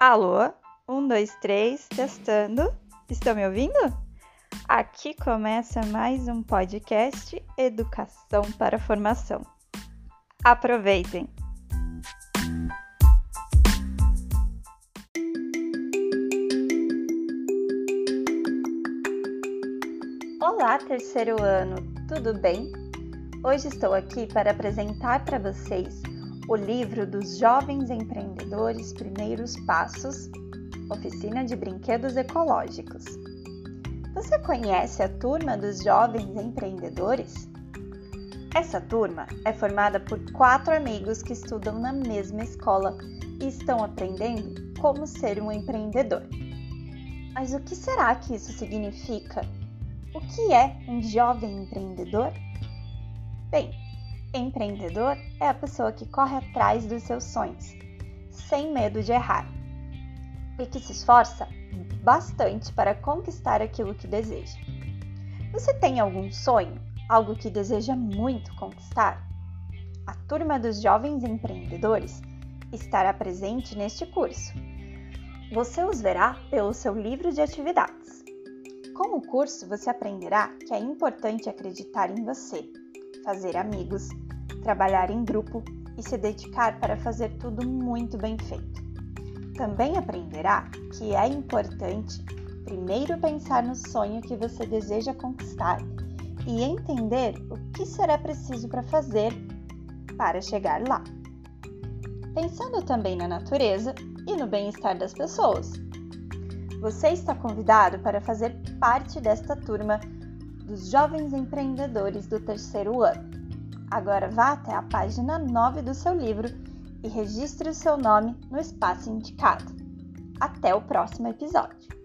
Alô? Um, dois, três, testando. Estão me ouvindo? Aqui começa mais um podcast Educação para Formação. Aproveitem! Olá, terceiro ano, tudo bem? Hoje estou aqui para apresentar para vocês o livro dos Jovens Empreendedores Primeiros Passos, Oficina de Brinquedos Ecológicos. Você conhece a turma dos Jovens Empreendedores? Essa turma é formada por quatro amigos que estudam na mesma escola e estão aprendendo como ser um empreendedor. Mas o que será que isso significa? O que é um jovem empreendedor? Bem, Empreendedor é a pessoa que corre atrás dos seus sonhos, sem medo de errar, e que se esforça bastante para conquistar aquilo que deseja. Você tem algum sonho, algo que deseja muito conquistar? A turma dos jovens empreendedores estará presente neste curso. Você os verá pelo seu livro de atividades. Com o curso, você aprenderá que é importante acreditar em você fazer amigos, trabalhar em grupo e se dedicar para fazer tudo muito bem feito. Também aprenderá que é importante primeiro pensar no sonho que você deseja conquistar e entender o que será preciso para fazer para chegar lá. Pensando também na natureza e no bem-estar das pessoas. Você está convidado para fazer parte desta turma dos jovens empreendedores do terceiro ano. Agora vá até a página 9 do seu livro e registre o seu nome no espaço indicado. Até o próximo episódio!